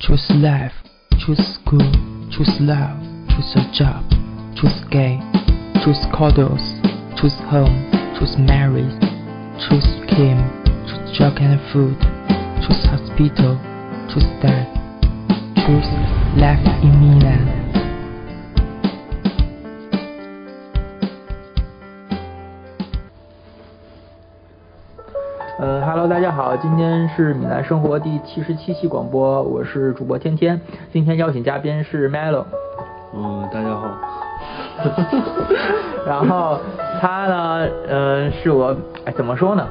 Choose life, choose school, choose love, choose a job, choose gay, choose cuddles, choose home, choose marriage, choose Kim, choose drug and food, choose hospital, choose death, choose life in Milan. 呃哈喽，大家好，今天是米兰生活第七十七期广播，我是主播天天。今天邀请嘉宾是 Melo，嗯，大家好。然后他呢，呃，是我，哎，怎么说呢？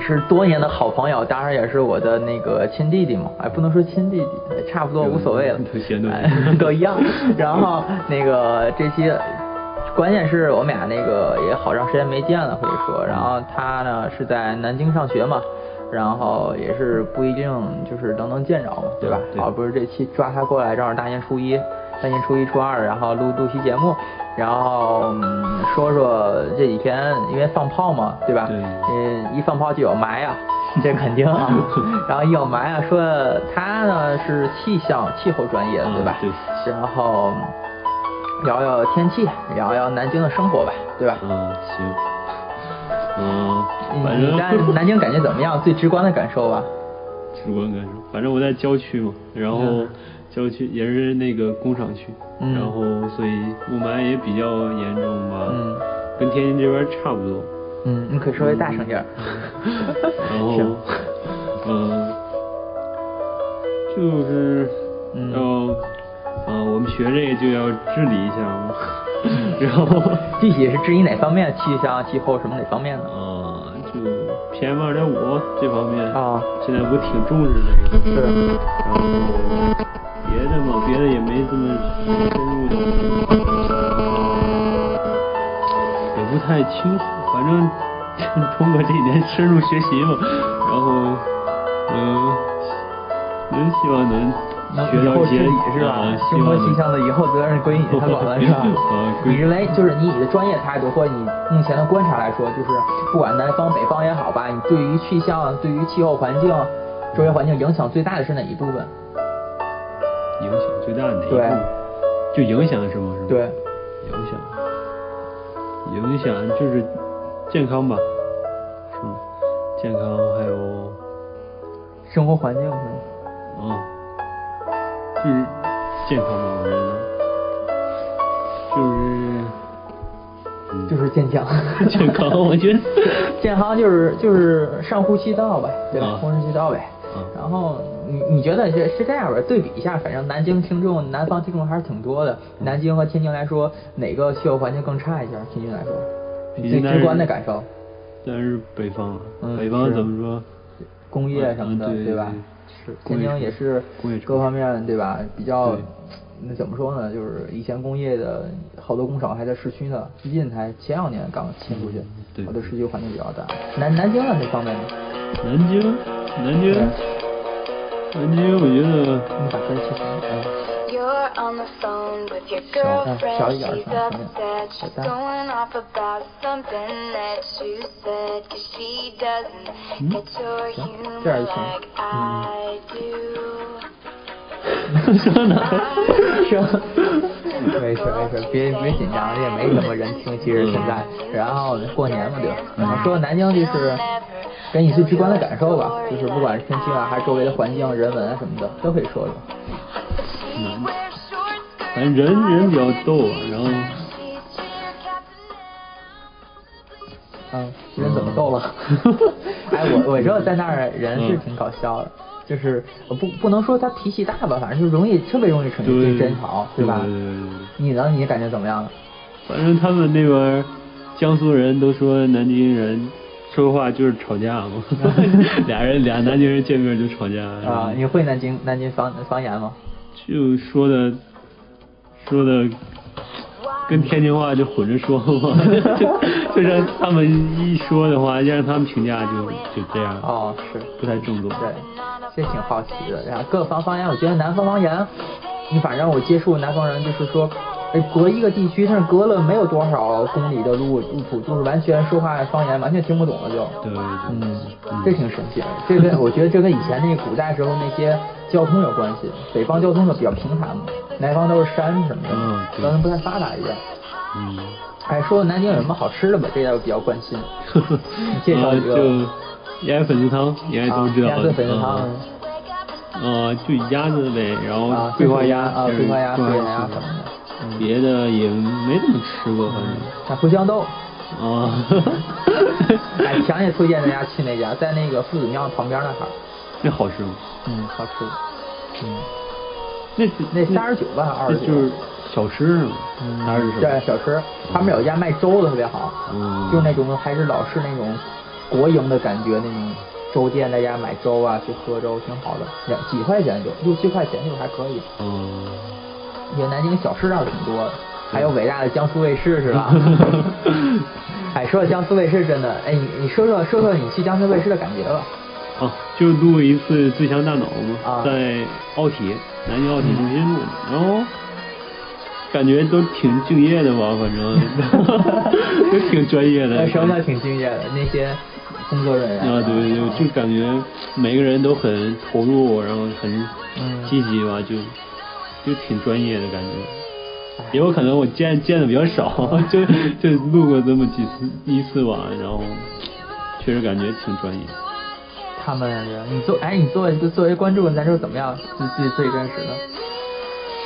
是多年的好朋友，当然也是我的那个亲弟弟嘛，哎，不能说亲弟弟，差不多无所谓了，都嫌都哎都一样。然后那个这期，关键是我们俩那个也好长时间没见了，可以说。然后他呢是在南京上学嘛，然后也是不一定就是都能见着嘛，对吧？对好，不是这期抓他过来，正好大年初一，大年初一初二，然后录录期节目，然后、嗯、说说这几天因为放炮嘛，对吧？对嗯，一放炮就有霾啊，这肯定啊。然后一有霾啊，说他呢是气象气候专业的，对吧？然后聊聊天气，聊聊南京的生活吧，对吧？嗯，行。嗯，你在正 南京感觉怎么样？最直观的感受吧？直观感受，反正我在郊区嘛，然后嗯郊区也是那个工厂区，嗯然后所以雾霾也比较严重吧，嗯跟天津这边差不多。嗯，你可以稍微大声点儿。然后行，嗯，就是嗯要，啊，我们学这个就要治理一下嘛，然后。具体是治理哪方面？气象、气候什么哪方面呢？啊，就 PM 二点五这方面啊现在不挺重视这个，是，然后别的嘛，别的也没这么深入的，也不太清楚，反正 通过这几年深入学习嘛，然后嗯，能希望能学以后治到一些理是吧啊？希中国望能气象的以后责任归你他管了 是吧 你认为就是你以的专业态度或者你目前的观察来说，就是不管南方北方也好吧，你对于气象、对于气候环境、周围环境影响最大的是哪一部分？影响最大的哪一部分？就影响什么？是吗？对，影响，影响就是健康吧，是吗？健康还有生活环境是吗？啊，就是健康吧，我觉得就是嗯就是健康。健康，我觉得 健康就是就是上呼吸道呗，对吧？啊呼吸道呗。啊然后你你觉得是是这样吧？对比一下，反正南京听众、南方听众还是挺多的。嗯南京和天津来说，哪个气候环境更差一些？天津来说，最直观的感受，但是北方啊，嗯北方怎么说？工业什么的，嗯对吧？对是天津也是各方面对吧？比较那怎么说呢？就是以前工业的好多工厂还在市区呢，最近才前两年刚迁出去嗯，对好多市区环境比较大。南南京呢这方面呢？南京，南京，南京，我觉得你把这切 on the phone with your girlfriend. 一点 She's upset. 小 She's going off about something that you said. Cause she doesn't get your 行 humor 这样就行 like I do. 没事没事，别别紧张，也没什么人听，其实现在。然后过年嘛，对吧？然后说南京就是给你最直观的感受吧，就是不管是天气啊，还是周围的环境、人文啊什么的，都可以说说。嗯，反正人人比较逗啊，然后嗯，人怎么逗了？哎，我我知道在那儿人是挺搞笑的，就是我不不能说他脾气大吧，反正就容易特别容易成争吵，对吧对？对对对你呢？你感觉怎么样？反正他们那边江苏人都说南京人说话就是吵架嘛，俩人俩南京人见面就吵架啊，你会南京南京方方言吗？就说的说的跟天津话就混着说嘛，就就让他们一说的话，让他们评价就就这样，哦，是。不太正宗。对，这挺好奇的。然后各方方言，我觉得南方方言，你反正我接触南方人就是说，呃隔一个地区，但是隔了没有多少公里的路路途，就是完全说话方言完全听不懂了就。对对嗯，这挺神奇的。这跟我觉得这跟以前那个古代时候那些交通有关系。北方交通就比较平坦嘛，南方都是山什么的，嗯对交通不太发达一点。嗯。哎，说南京有什么好吃的吧？这点我比较关心。你 介绍呃几个就鸭粉丝汤，应该都知道啊鸭子粉丝汤啊呃，就鸭子呗，然后啊，桂花鸭啊，桂花鸭、桂桂花鸭鸭什么的。嗯，别的也没怎么吃过，反正。那茴香豆。啊，哎，强烈推荐大家去那家，在那个夫子庙旁边那哈儿。那好吃吗？嗯，好吃。嗯，那那三十九吧，二十九？就是小吃是吗？还是什么？对，小吃，旁边有一家卖粥的特别好，嗯就那种还是老式那种国营的感觉那种粥店，大家买粥啊去喝粥挺好的，两几块钱就六七块钱就还可以。嗯。因为南京小吃倒是挺多的，还有伟大的江苏卫视是吧？哎，说到江苏卫视，真的，哎，你你说说说说你去江苏卫视的感觉吧。啊，就录一次《最强大脑》嘛，啊在奥体，南京奥体中心录的，然后感觉都挺敬业的吧，反正 都挺专业的。呃什么叫挺敬业的？那些工作人员啊，对对对，就感觉每个人都很投入，然后很嗯积极吧，就就挺专业的感觉。也有可能我见见的比较少，就就录过这么几次一次吧，然后确实感觉挺专业。他们你作哎，你作为作为观众来说怎么样？最最最真实的？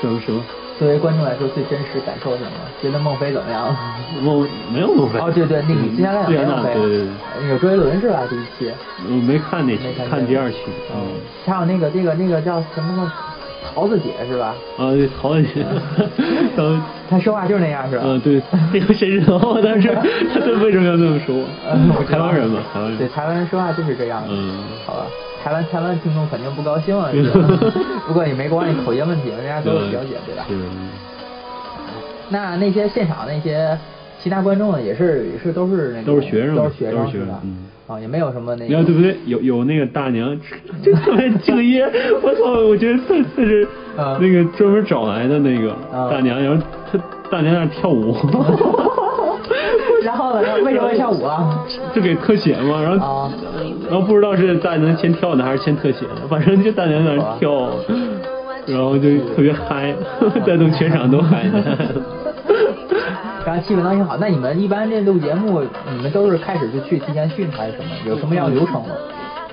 什么什么？作为观众来说最真实感受什么？觉得孟非怎么样？孟没有孟非。哦，对对，那个你之前来讲对呀，没孟非，对对对。有周杰伦是吧？第一期我没看那期没，看看第二期。嗯，还有那个那个那个叫什么呢？桃子姐是吧？啊，对，桃子姐，当她说话就是那样是吧？嗯，对，那个谁知道？当时他他为什么要这么说？台湾人嘛，台湾人。对，台湾人说话就是这样的。嗯好吧，台湾台湾听众肯定不高兴了。不过也没关系，口音问题，人家都有了解，对吧？是。那那些现场那些其他观众呢，也是也是都是都是学生都是学都是学是吧？生嗯啊，也没有什么那你看对。不对？有有那个大娘，就特别敬业。我操！我觉得他他是嗯那个专门找来的那个嗯大娘，然后他大娘在那跳舞。然后呢？为什么会跳舞啊？就给特写嘛，然后、啊然后不知道是大娘先跳的还是先特写的，反正就大娘在那跳，然后就特别嗨，带动 全场都嗨的。然后气氛都挺好。那你们一般这录节目，你们都是开始就去提前训还是什么？有什么样流程吗？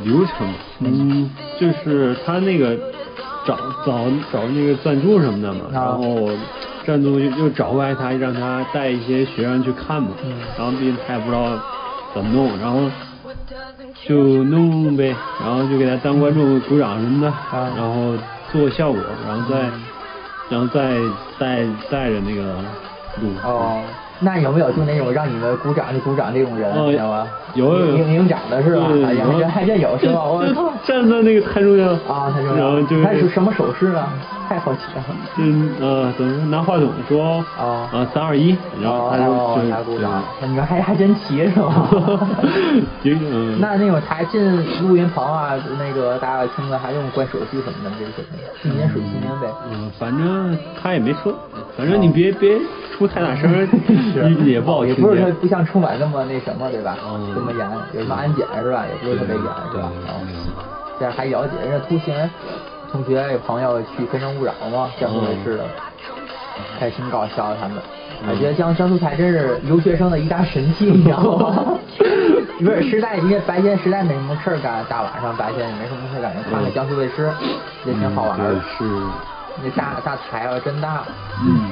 流程，嗯，就是他那个找找找那个赞助什么的嘛，啊然后赞助就就找过来他，让他带一些学生去看嘛，嗯然后毕竟他也不知道怎么弄，然后就弄呗，然后就给他当观众鼓掌什么的，啊然后做效果，然后再然后再带带着那个嗯。哦，那有没有就那种让你们鼓掌就鼓掌这种人，哦知道吗？有有有领领奖的是吧？对哎呀，有这还真有是吧？我操！站在那个台中央啊，他然后就是什么手势啊？太好奇了。就呃，怎么拿话筒说啊啊三二一，然后他就哦就鼓掌，你们还还真齐是吧？那那种台进录音棚啊，那个大家听了还用关手机什么的这些，纪念水纪念呗。嗯，反正他也没说，反正你别别出太大声 儿，也也不好也不是说见。不像春晚那么那什么，对吧？嗯这么严，有什么安检是吧？也不是特别严，是吧？对然后这样还了解人家突新同学有朋友去《非诚勿扰》嘛，江苏卫视的，还挺搞笑的他们。我觉得江江苏台真是留学生的一大神器，你知道吗？不是实在，因为白天实在没什么事儿干，大晚上白天也没什么事儿干，看看江苏卫视也挺好玩的。是，那大大台啊，真大。嗯，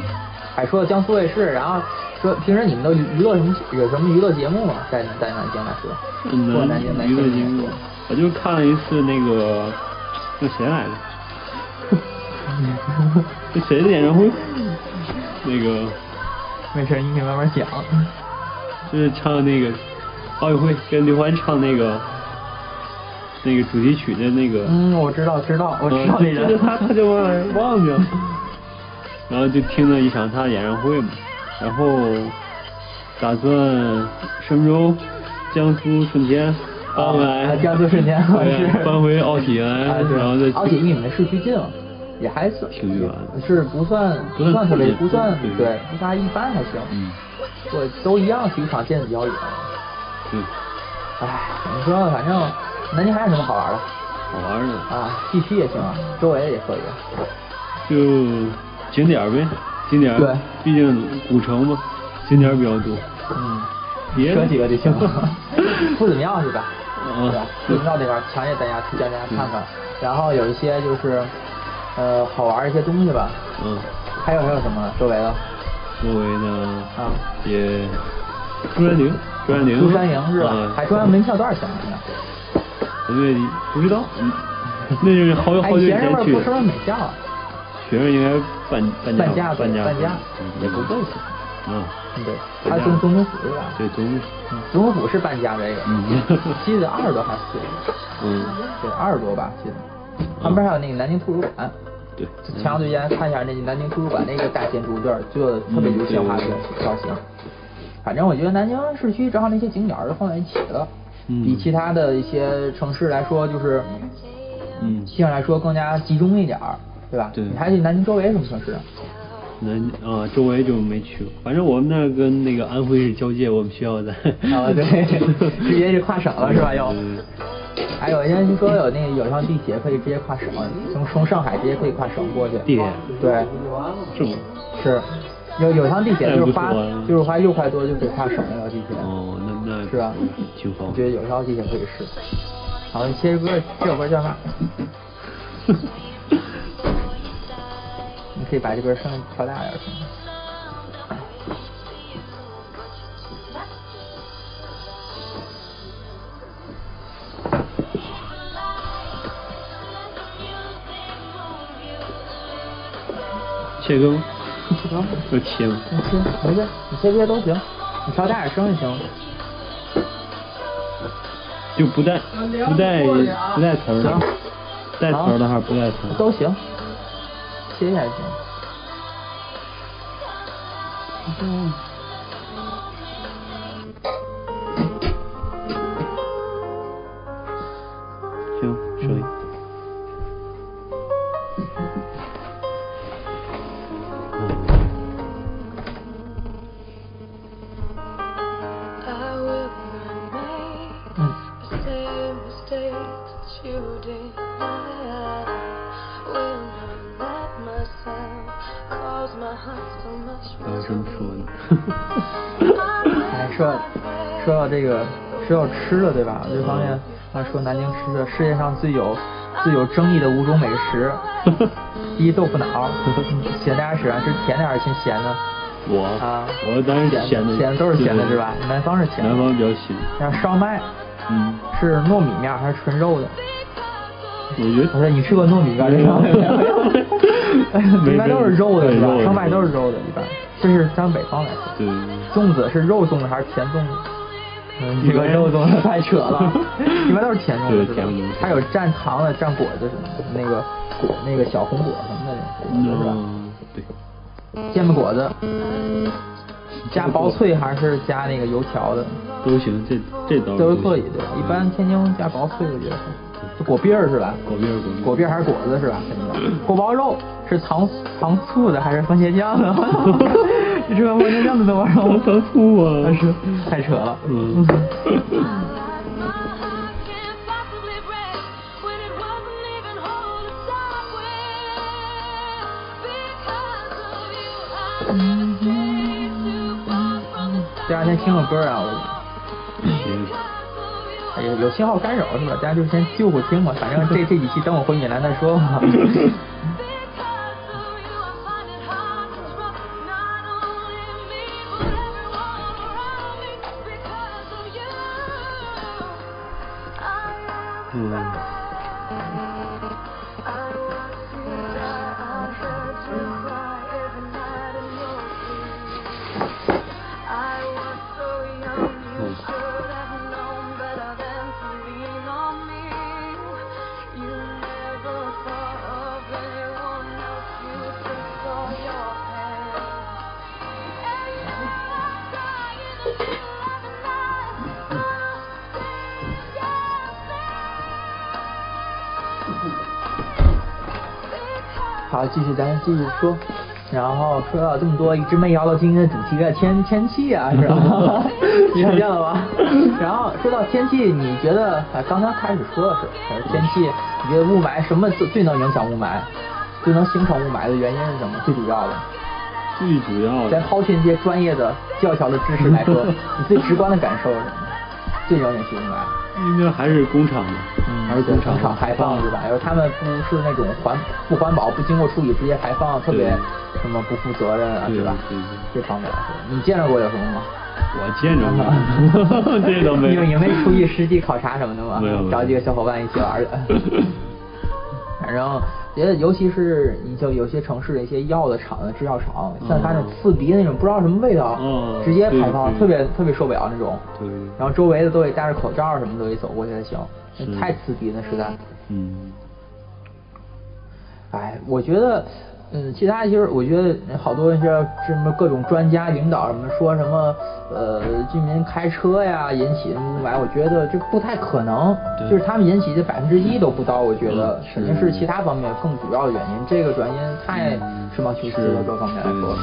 还说到江苏卫视，然后说平时你们都娱娱乐什么有什么娱乐节目吗？在在南京来说，或者南京娱乐节目，我就看了一次那个那谁来着？那谁的演唱会？那个没事，你可以慢慢讲。就是唱那个奥运会跟刘欢唱那个那个主题曲的那个。嗯，我知道，知道，我知道那人。就就他他就忘了忘掉。然后就听了一场他的演唱会嘛，然后打算什么时候江苏春天搬回来，啊江苏春天搬回奥体来，啊，然后再奥体离你们市区近了？也还算挺远是不算不算算特别不算对对，不算一般还行。嗯，我都一样，体育场建的比较远。嗯，唉，怎么说呢？反正南京还有什么好玩的好玩的啊？地区也行啊，周围也可以。就景点儿呗，景点儿对毕竟古城嘛，景点儿比较多。嗯，别说几个就行。夫子庙是吧？嗯对吧？夫子庙那边儿强烈大家推荐大家看看。然后有一些就是呃好玩儿一些东西吧。嗯，还有还有什么周围的？周围的啊也中山陵，中山陵，中山陵是吧？啊还中山门票多少钱呢？因为不知道，嗯那就是好哎，好久以前去的们不是。说美票啊？学生应该半半半价半价半价。嗯也不贵。嗯，对，还有总总统府是吧？对，总嗯，总统府是半价这个，嗯。记得二十多还是四十多？嗯，对，二十多吧，记得。旁边还有那个南京图书馆，对，强烈推荐看一下那个南京图书馆那个大建筑院儿，做的特别流线化的造型。反正我觉得南京市区正好那些景点儿都放在一起了，嗯。比其他的一些城市来说，就是嗯，相对来说更加集中一点儿，对吧？对你还去南京周围什么城市啊？南啊周围就没去过，反正我们那儿跟那个安徽是交界，我们学校在。啊，对，直接就跨省了是吧？又对对对。哎，有人家说有那个有趟地铁可以直接跨省，从从上海直接可以跨省过去。地铁对，这么是，有有趟地铁就是花就是花六块多就可以跨省那条地铁。哦，那那是吧？挺方我觉得便。有条地铁可以试。好，你切歌，这首歌叫啥？你可以把这边声音调大点儿声。切歌吗？行，要切吗？你切，没事，你切这些都行，你调大点声就行。就不带不带不带词儿的行，带词儿的还是不带词儿？都行，切一下就说说到这个说到吃的对吧？这方面啊说南京吃的世界上最有最有争议的五种美食，第一豆腐脑，咸的还是喜欢吃甜的还是偏咸的？我啊我当然是咸的，咸的都是咸的是吧？南方是咸的。南方比较咸。像烧麦嗯，是糯米面还是纯肉的？我觉得我说你吃过糯米面这个？没 一般都是肉的是吧烧麦都是肉的，一般。这是咱北方来说。对对对。粽子是肉粽子还是甜粽子？嗯，这个肉粽子太扯了，一般都是甜粽子对甜粽子？还有蘸糖的、蘸果子什么的，那个果那个小红果什么的那种果子是吧？嗯，对，煎饼果子，加薄脆还是加那个油条的？都行，这这都都可以对吧？一般天津加薄脆，我觉得果篦儿是吧？果篦儿果篦儿果篦儿还是果子是吧？肯定。锅包肉是糖糖醋的还是番茄酱的？你吃完番茄酱的锅包肉？糖醋啊但是太扯了。嗯 My heart can't possibly break when it wasn't even whole to start with. Because of you, I strayed too far from the 这两天听个歌啊，我行，哎呀有信号干扰是吧？大家就先就乎听吧，反正这这几期等我回闽南再说吧。继续咱继续说。然后说到这么多，一直没聊到今天的主题的天天气啊，是吧？你看见了吗？然后说到天气，你觉得啊，刚刚开始说的是，天气，你觉得雾霾什么最最能影响雾霾？最能形成雾霾的原因是什么？最主要的？最主要咱的抛去那些专业的教条的知识来说，你最直观的感受是什么？最容易引起雾霾？应该还是工厂的，还是工厂厂排放是吧？然后他们不是那种环不环保、不经过处理直接排放，特别什么不负责任啊，对是吧？对对这方面来说，你见着过有什么吗？我见着过，这都没有。你你没出去实地考察什么的吗？没有没有找几个小伙伴一起玩的。反正觉得，尤其是你就有些城市的一些药的厂子、制药厂，像发那种刺鼻的那种不知道什么味道，哦直接排放，特别特别受不了那种。对，然后周围的都得戴着口罩，什么都得走过去才行，是太刺鼻了，实在。嗯，哎，我觉得，嗯，其他其实我觉得好多一些什么各种专家领导什么说什么，呃，居民开车呀引起的雾霾，我觉得这不太可能，就是他们引起的百分之一都不到，我觉得嗯肯定是其他方面更主要的原因，这个原因太嗯实毛求疵了，各方面来说。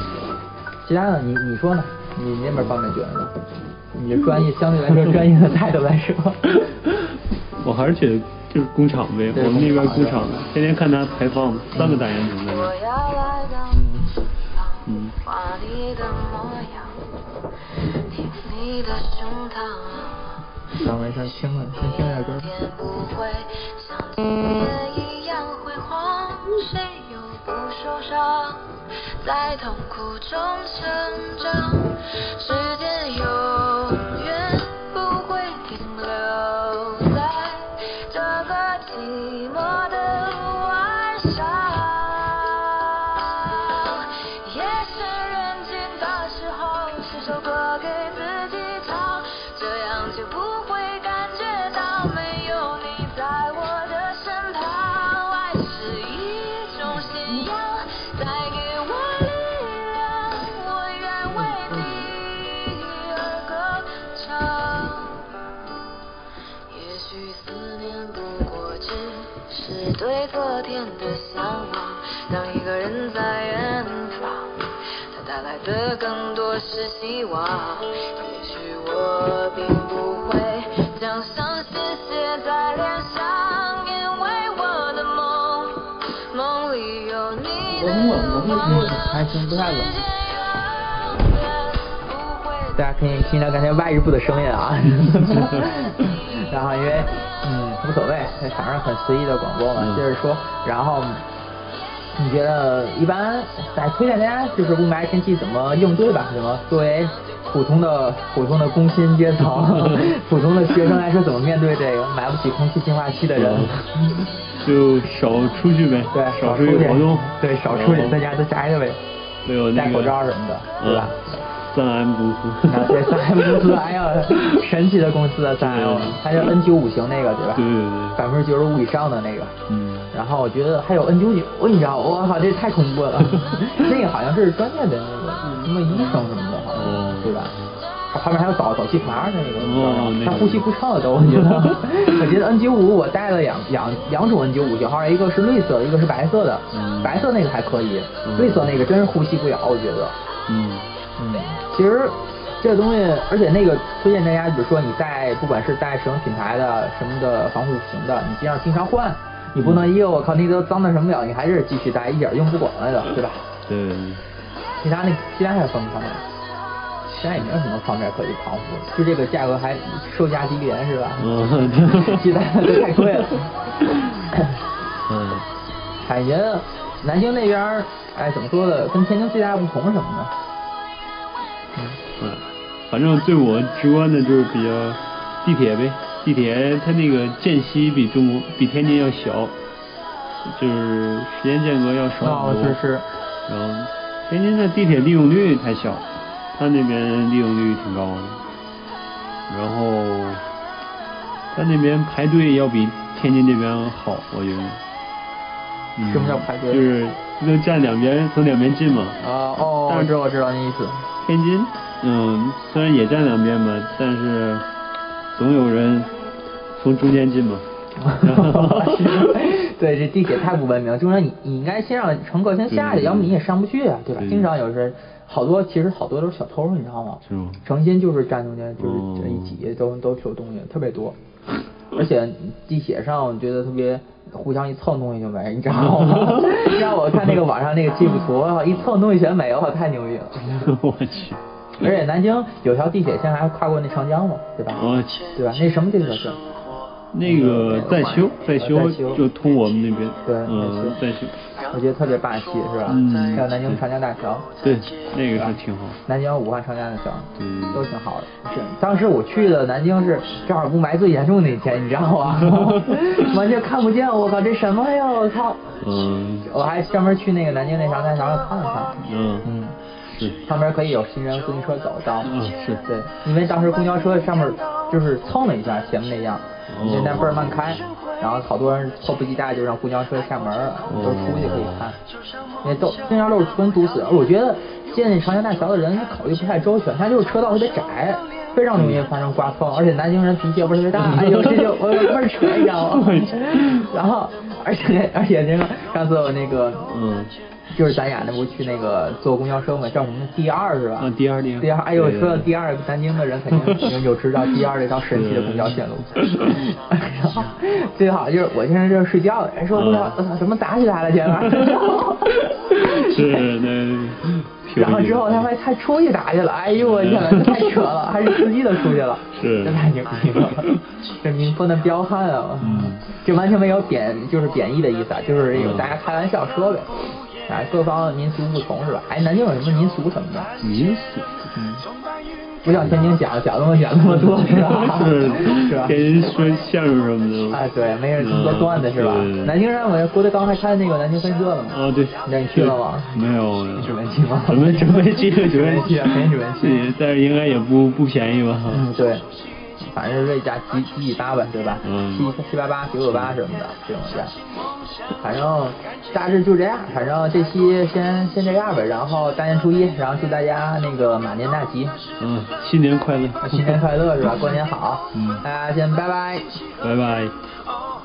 其他的你你说呢？你那边方面觉得呢？你的专业相对来说专业的态度来说。我还是觉得就是工厂呗，我们那边工厂，天天看他排放三个大烟囱在那我。要来到你身旁，嗯画你的模样，你的胸膛。当没事，听了先听点歌。天不会像今天一样辉煌，谁又不受伤？在痛苦中成长，时间永这首歌。的更多是希望。也许我并不会将伤心写在脸上，因为我的梦，梦里有你的光。还行，不太大家可以听到刚才外日部的声音啊，然后因为嗯无所谓，反正很随意的广播嘛，嗯接着说，然后你觉得一般来推荐大家就是雾霾天气怎么应对吧？怎么作为普通的普通的工薪阶层、普通的学生来说，怎么面对这个买不起空气净化器的人？就少出去呗，对，少出去对，少出去，在家都宅着呗，戴口罩什么的，对吧？三 M 公司，啊，对，三 M 公司，哎呀，神奇的公司啊，三 M，对还有 N 九五型那个，对吧？对对对百分之九十五以上的那个。嗯，然后我觉得还有 N 九九，你知道，我靠，这太恐怖了。那个好像是专业的那个什么医生什么的，好像哦，对吧？他旁边还有导导气阀那个，你知道吗哦那个他呼吸不畅了都，我觉得。我觉得 N 九五我带了两两两种 N 九五型号，一个是绿色的，一个是白色的。嗯白色那个还可以，嗯绿色那个真是呼吸不了，我觉得。嗯，嗯，其实这个东西，而且那个推荐大家，比如说你带，不管是带什么品牌的、什么的防护型的，你尽量经常换，你不能一个我靠那都脏的什么了，你还是继续带，一点用不管了的，对吧？对其他那其他还有什么方便？其他也没有什么方面可以防护，就这个价格还售价低廉是吧？嗯其他的都太贵了。嗯，感觉南京那边，哎，怎么说的，跟天津最大的不同是什么呢？嗯，反正对我直观的就是比较地铁呗，地铁它那个间隙比中国比天津要小，就是时间间隔要少哦很多。是是然后天津的地铁利用率太小，它那边利用率挺高的。然后它那边排队要比天津这边好，我觉得。嗯、什么叫排队就是能站两边，从两边进嘛。啊哦，我知道我知道那意思。天津，嗯，虽然也站两边吧，但是总有人从中间进嘛。然后对，这地铁太不文明了，就是说你你应该先让乘客先下去，对要么你也上不去啊，对吧？对经常有时好多其实好多都是小偷，你知道吗？是吗诚心就是站中间，就是一挤都都有东西，特别多。而且地铁上我觉得特别互相一蹭东西就没，你知道吗？让我看那个网上那个技术图，一蹭东西全没，我太牛逼了。我去，而且南京有条地铁线还跨过那长江嘛，对吧？我去，对吧？那什么地铁线？那个在修，在修在修就通我们那边，对嗯，在在修，我觉得特别霸气，是吧？嗯还有南京长江大桥，对，那个是挺好，南京、武汉长江大桥，嗯都挺好的。是，当时我去的南京是正好雾霾最严重那天，你知道吗？完全看不见，我靠，这什么呀？我操！嗯我还专门去那个南京那长江大桥上看了看。嗯嗯，是，上面可以有行人自行车走道。嗯是对，因为当时公交车上面就是蹭了一下前面那样，哦现在倍儿慢开，然后好多人迫不及待就让公交车下门了，都出去可以看，因为都那条路全堵死。我觉得建长江大桥的人考虑不太周全，他就是车道特别窄。非常容易发生刮蹭，而且南京人脾气也不是特别大，哎呦，这就我有倍儿扯，你知道吗？然后，而且而且那个上次我那个，嗯，就是咱俩那不去那个坐公交车嘛，叫什么 D 二是吧？嗯第二第二哎呦，说到第二，南京的人肯定有有知道第二这条神奇的公交线路。然后最好就是我现在这睡觉，人，说不知道，我操，怎么打起来了，前面。是那，挺然后之后他还他出去打去了，哎呦我天呐，这太扯了，还是司机都出去了，是这太牛逼了，这民风的彪悍啊！嗯这完全没有贬，就是贬义的意思啊，就是有嗯大家开玩笑说呗，啊，各方民俗不同是吧？哎，南京有什么民俗什么的？民俗，嗯，不像天津讲讲那么讲那么多 是吧？是吧？给人说相声什么的，哎，对，没人这么多段子是吧？南京人，我郭德纲还开那个南京分社了嘛？哦对，那你去了吗？没有，没准备去吗？准备 准备去，准准备备去啊，肯定准备去。但是应该也不不便宜吧？嗯，对，反正这价几几几八吧，对吧？嗯七七八八、九九八什么的这种价，反正大致就这样。反正这期先先这样吧，然后大年初一，然后祝大家那个马年大吉，嗯，新年快乐，新年快乐是吧？过年好，嗯大家先拜拜。拜拜。